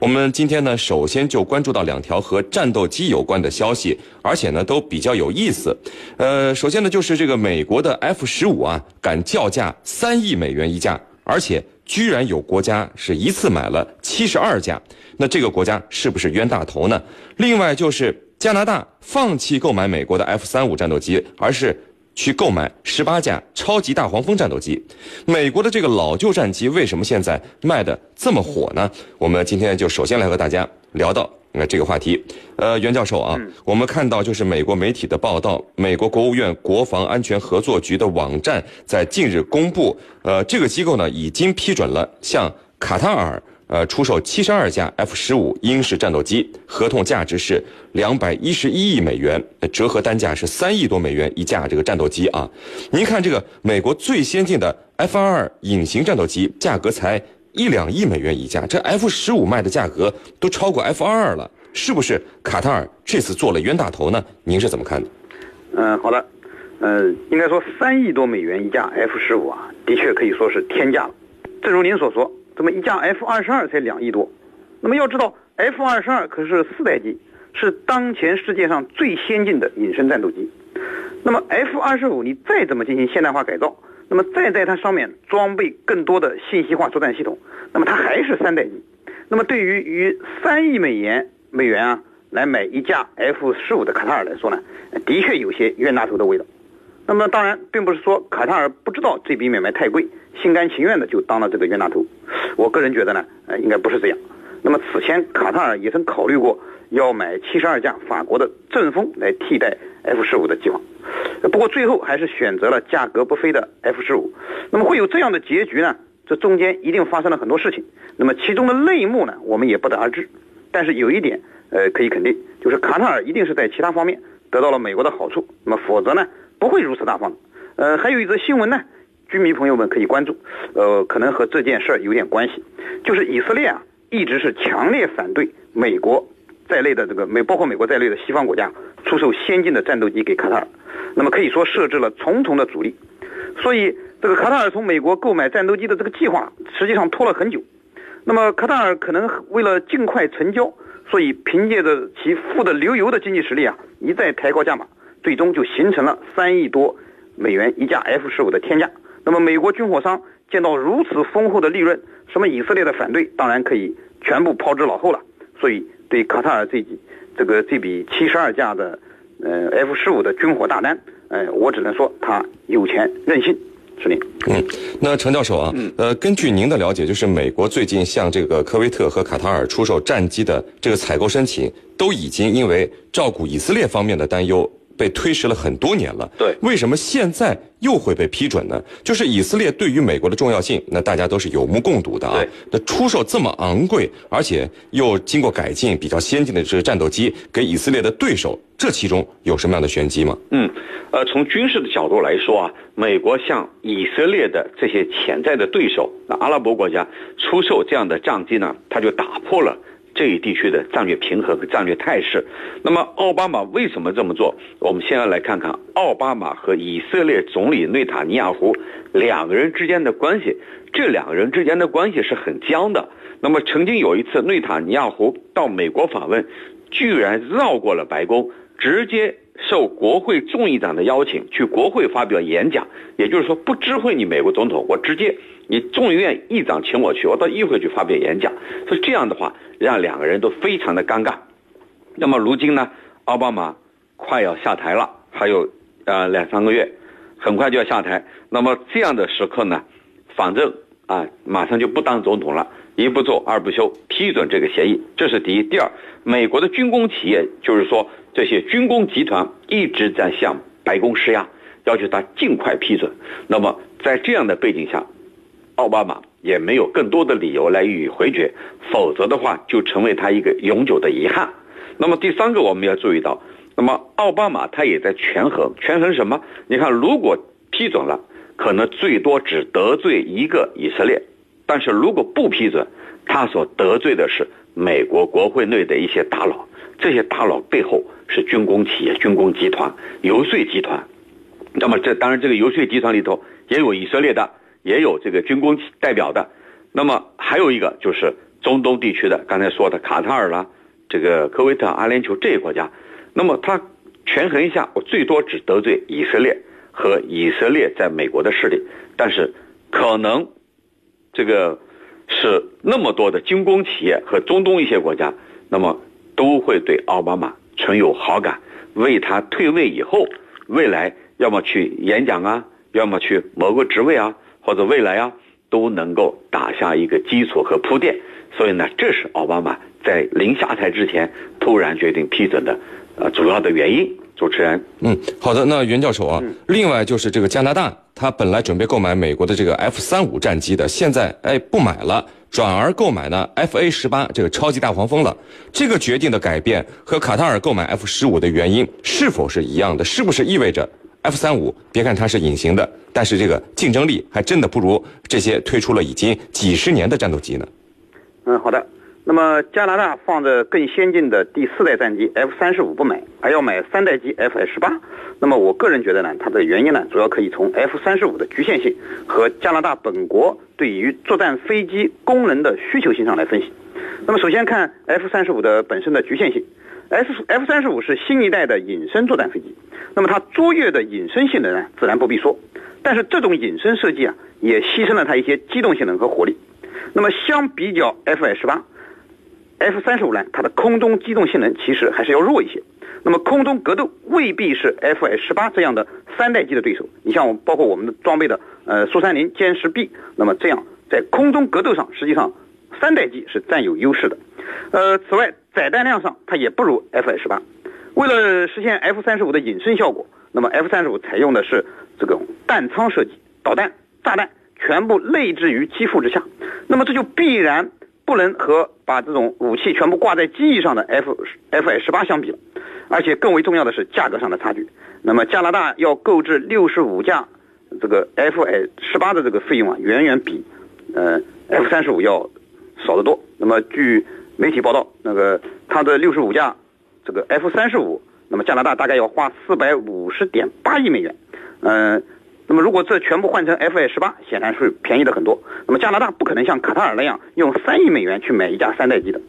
我们今天呢，首先就关注到两条和战斗机有关的消息，而且呢都比较有意思。呃，首先呢就是这个美国的 F 十五啊，敢叫价三亿美元一架，而且居然有国家是一次买了七十二架，那这个国家是不是冤大头呢？另外就是加拿大放弃购买美国的 F 三五战斗机，而是。去购买十八架超级大黄蜂战斗机，美国的这个老旧战机为什么现在卖的这么火呢？我们今天就首先来和大家聊到那这个话题。呃，袁教授啊，我们看到就是美国媒体的报道，美国国务院国防安全合作局的网站在近日公布，呃，这个机构呢已经批准了向卡塔尔。呃，出售七十二架 F 十五鹰式战斗机，合同价值是两百一十一亿美元，折合单价是三亿多美元一架这个战斗机啊。您看这个美国最先进的 F 二二隐形战斗机，价格才一两亿美元一架，这 F 十五卖的价格都超过 F 二二了，是不是卡塔尔这次做了冤大头呢？您是怎么看的？嗯，好的，呃，应该说三亿多美元一架 F 十五啊，的确可以说是天价了。正如您所说。这么一架 F 二十二才两亿多，那么要知道 F 二十二可是四代机，是当前世界上最先进的隐身战斗机。那么 F 二十五你再怎么进行现代化改造，那么再在它上面装备更多的信息化作战系统，那么它还是三代机。那么对于于三亿美元美元啊来买一架 F 十五的卡塔尔来说呢，的确有些冤大头的味道。那么当然，并不是说卡塔尔不知道这笔买卖太贵，心甘情愿的就当了这个冤大头。我个人觉得呢，呃，应该不是这样。那么此前卡塔尔也曾考虑过要买七十二架法国的阵风来替代 F 十五的计划，不过最后还是选择了价格不菲的 F 十五。那么会有这样的结局呢？这中间一定发生了很多事情。那么其中的内幕呢，我们也不得而知。但是有一点，呃，可以肯定，就是卡塔尔一定是在其他方面得到了美国的好处。那么否则呢？不会如此大方，呃，还有一则新闻呢，军迷朋友们可以关注，呃，可能和这件事儿有点关系，就是以色列啊，一直是强烈反对美国在内的这个美，包括美国在内的西方国家出售先进的战斗机给卡塔尔，那么可以说设置了重重的阻力，所以这个卡塔尔从美国购买战斗机的这个计划实际上拖了很久，那么卡塔尔可能为了尽快成交，所以凭借着其富得流油的经济实力啊，一再抬高价码。最终就形成了三亿多美元一架 F 十五的天价。那么美国军火商见到如此丰厚的利润，什么以色列的反对当然可以全部抛之脑后了。所以对卡塔尔这笔这个这笔七十二架的呃 F 十五的军火大单，呃，我只能说他有钱任性。是您。嗯，那陈教授啊，呃，根据您的了解，就是美国最近向这个科威特和卡塔尔出售战机的这个采购申请，都已经因为照顾以色列方面的担忧。被推迟了很多年了，对，为什么现在又会被批准呢？就是以色列对于美国的重要性，那大家都是有目共睹的啊。那出售这么昂贵，而且又经过改进、比较先进的这个战斗机给以色列的对手，这其中有什么样的玄机吗？嗯，呃，从军事的角度来说啊，美国向以色列的这些潜在的对手，那阿拉伯国家出售这样的战机呢，它就打破了。这一地区的战略平衡和战略态势，那么奥巴马为什么这么做？我们先要来看看奥巴马和以色列总理内塔尼亚胡两个人之间的关系。这两个人之间的关系是很僵的。那么曾经有一次，内塔尼亚胡到美国访问，居然绕过了白宫，直接受国会众议长的邀请去国会发表演讲。也就是说，不知会你美国总统，我直接。你众议院议长请我去，我到议会去发表演讲，所以这样的话让两个人都非常的尴尬。那么如今呢，奥巴马快要下台了，还有呃两三个月，很快就要下台。那么这样的时刻呢，反正啊马上就不当总统了，一不做二不休，批准这个协议，这是第一。第二，美国的军工企业，就是说这些军工集团一直在向白宫施压，要求他尽快批准。那么在这样的背景下。奥巴马也没有更多的理由来予以回绝，否则的话就成为他一个永久的遗憾。那么第三个我们要注意到，那么奥巴马他也在权衡，权衡什么？你看，如果批准了，可能最多只得罪一个以色列；但是如果不批准，他所得罪的是美国国会内的一些大佬，这些大佬背后是军工企业、军工集团、游说集团。那么这当然，这个游说集团里头也有以色列的。也有这个军工代表的，那么还有一个就是中东地区的刚才说的卡塔尔啦，这个科威特、阿联酋这些国家，那么他权衡一下，我最多只得罪以色列和以色列在美国的势力，但是可能这个是那么多的军工企业和中东一些国家，那么都会对奥巴马存有好感，为他退位以后，未来要么去演讲啊，要么去某个职位啊，或者未来啊，都能够打下一个基础和铺垫。所以呢，这是奥巴马在临下台之前突然决定批准的，呃，主要的原因。主持人，嗯，好的，那袁教授啊，另外就是这个加拿大，他本来准备购买美国的这个 F 三五战机的，现在哎不买了，转而购买呢 F A 十八这个超级大黄蜂了。这个决定的改变和卡塔尔购买 F 十五的原因是否是一样的？是不是意味着 F 三五别看它是隐形的，但是这个竞争力还真的不如这些推出了已经几十年的战斗机呢？嗯，好的。那么加拿大放着更先进的第四代战机 F 三十五不买，还要买三代机 F 十八。那么我个人觉得呢，它的原因呢，主要可以从 F 三十五的局限性和加拿大本国对于作战飞机功能的需求性上来分析。那么首先看 F 三十五的本身的局限性，F F 三十五是新一代的隐身作战飞机，那么它卓越的隐身性能呢，自然不必说。但是这种隐身设计啊，也牺牲了它一些机动性能和火力。那么相比较 F 十八。F 三十五呢，它的空中机动性能其实还是要弱一些。那么空中格斗未必是 F 十八这样的三代机的对手。你像我包括我们的装备的呃苏三零歼十 B，那么这样在空中格斗上，实际上三代机是占有优势的。呃，此外载弹量上它也不如 F 十八。为了实现 F 三十五的隐身效果，那么 F 三十五采用的是这种弹仓设计，导弹、炸弹全部内置于机腹之下。那么这就必然。不能和把这种武器全部挂在机翼上的 F F 十八相比，而且更为重要的是价格上的差距。那么加拿大要购置六十五架这个 F 十八的这个费用啊，远远比呃 F 三十五要少得多。那么据媒体报道，那个它的六十五架这个 F 三十五，那么加拿大大概要花四百五十点八亿美元，嗯。那么，如果这全部换成 F A 十八，显然是便宜的很多。那么，加拿大不可能像卡塔尔那样用三亿美元去买一架三代机的。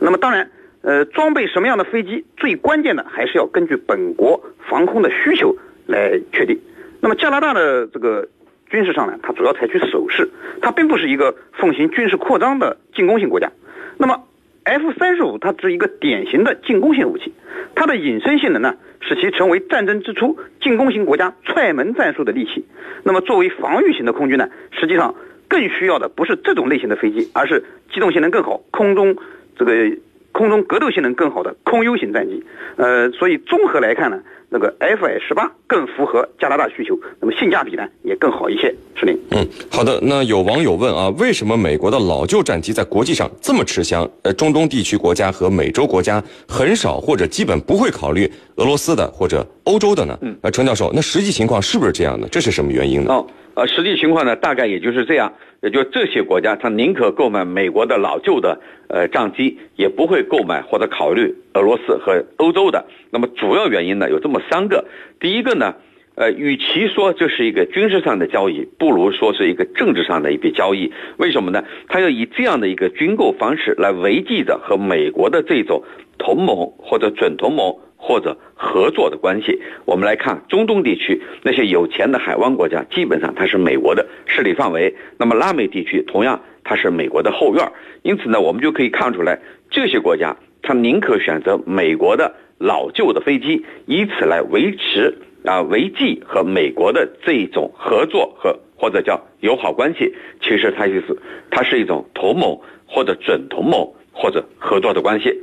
那么，当然，呃，装备什么样的飞机，最关键的还是要根据本国防空的需求来确定。那么，加拿大的这个军事上呢，它主要采取守势，它并不是一个奉行军事扩张的进攻性国家。那么，F 三十五它是一个典型的进攻性武器，它的隐身性能呢？使其成为战争之初进攻型国家踹门战术的利器。那么，作为防御型的空军呢，实际上更需要的不是这种类型的飞机，而是机动性能更好、空中这个空中格斗性能更好的空优型战机。呃，所以综合来看呢。那个 F 十八更符合加拿大需求，那么性价比呢也更好一些。是您。嗯，好的。那有网友问啊，为什么美国的老旧战机在国际上这么吃香？呃，中东地区国家和美洲国家很少或者基本不会考虑俄罗斯的或者欧洲的呢？嗯，呃，程教授，那实际情况是不是这样的？这是什么原因呢？哦，呃，实际情况呢，大概也就是这样。也就这些国家，他宁可购买美国的老旧的呃战机，也不会购买或者考虑俄罗斯和欧洲的。那么主要原因呢有这么三个。第一个呢，呃，与其说这是一个军事上的交易，不如说是一个政治上的一笔交易。为什么呢？他要以这样的一个军购方式来维系着和美国的这种同盟或者准同盟。或者合作的关系，我们来看中东地区那些有钱的海湾国家，基本上它是美国的势力范围。那么拉美地区同样它是美国的后院，因此呢，我们就可以看出来，这些国家它宁可选择美国的老旧的飞机，以此来维持啊维系和美国的这一种合作和或者叫友好关系。其实它就是它是一种同盟或者准同盟或者合作的关系。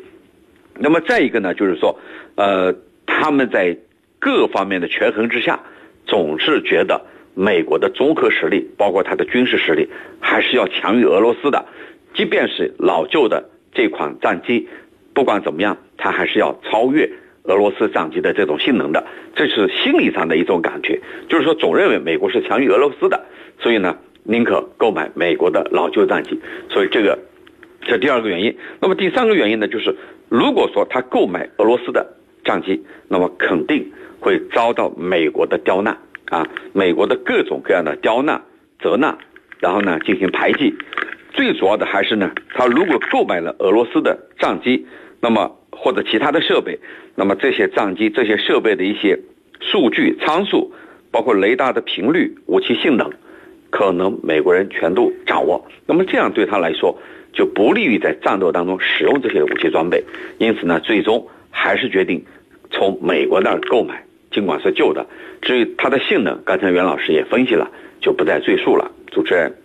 那么再一个呢，就是说。呃，他们在各方面的权衡之下，总是觉得美国的综合实力，包括它的军事实力，还是要强于俄罗斯的。即便是老旧的这款战机，不管怎么样，它还是要超越俄罗斯战机的这种性能的。这是心理上的一种感觉，就是说总认为美国是强于俄罗斯的，所以呢，宁可购买美国的老旧战机。所以这个这第二个原因。那么第三个原因呢，就是如果说他购买俄罗斯的。战机，那么肯定会遭到美国的刁难啊！美国的各种各样的刁难、责难，然后呢进行排挤，最主要的还是呢，他如果购买了俄罗斯的战机，那么或者其他的设备，那么这些战机、这些设备的一些数据参数，包括雷达的频率、武器性能，可能美国人全都掌握。那么这样对他来说就不利于在战斗当中使用这些武器装备。因此呢，最终还是决定从美国那儿购买，尽管是旧的。至于它的性能，刚才袁老师也分析了，就不再赘述了。主持人。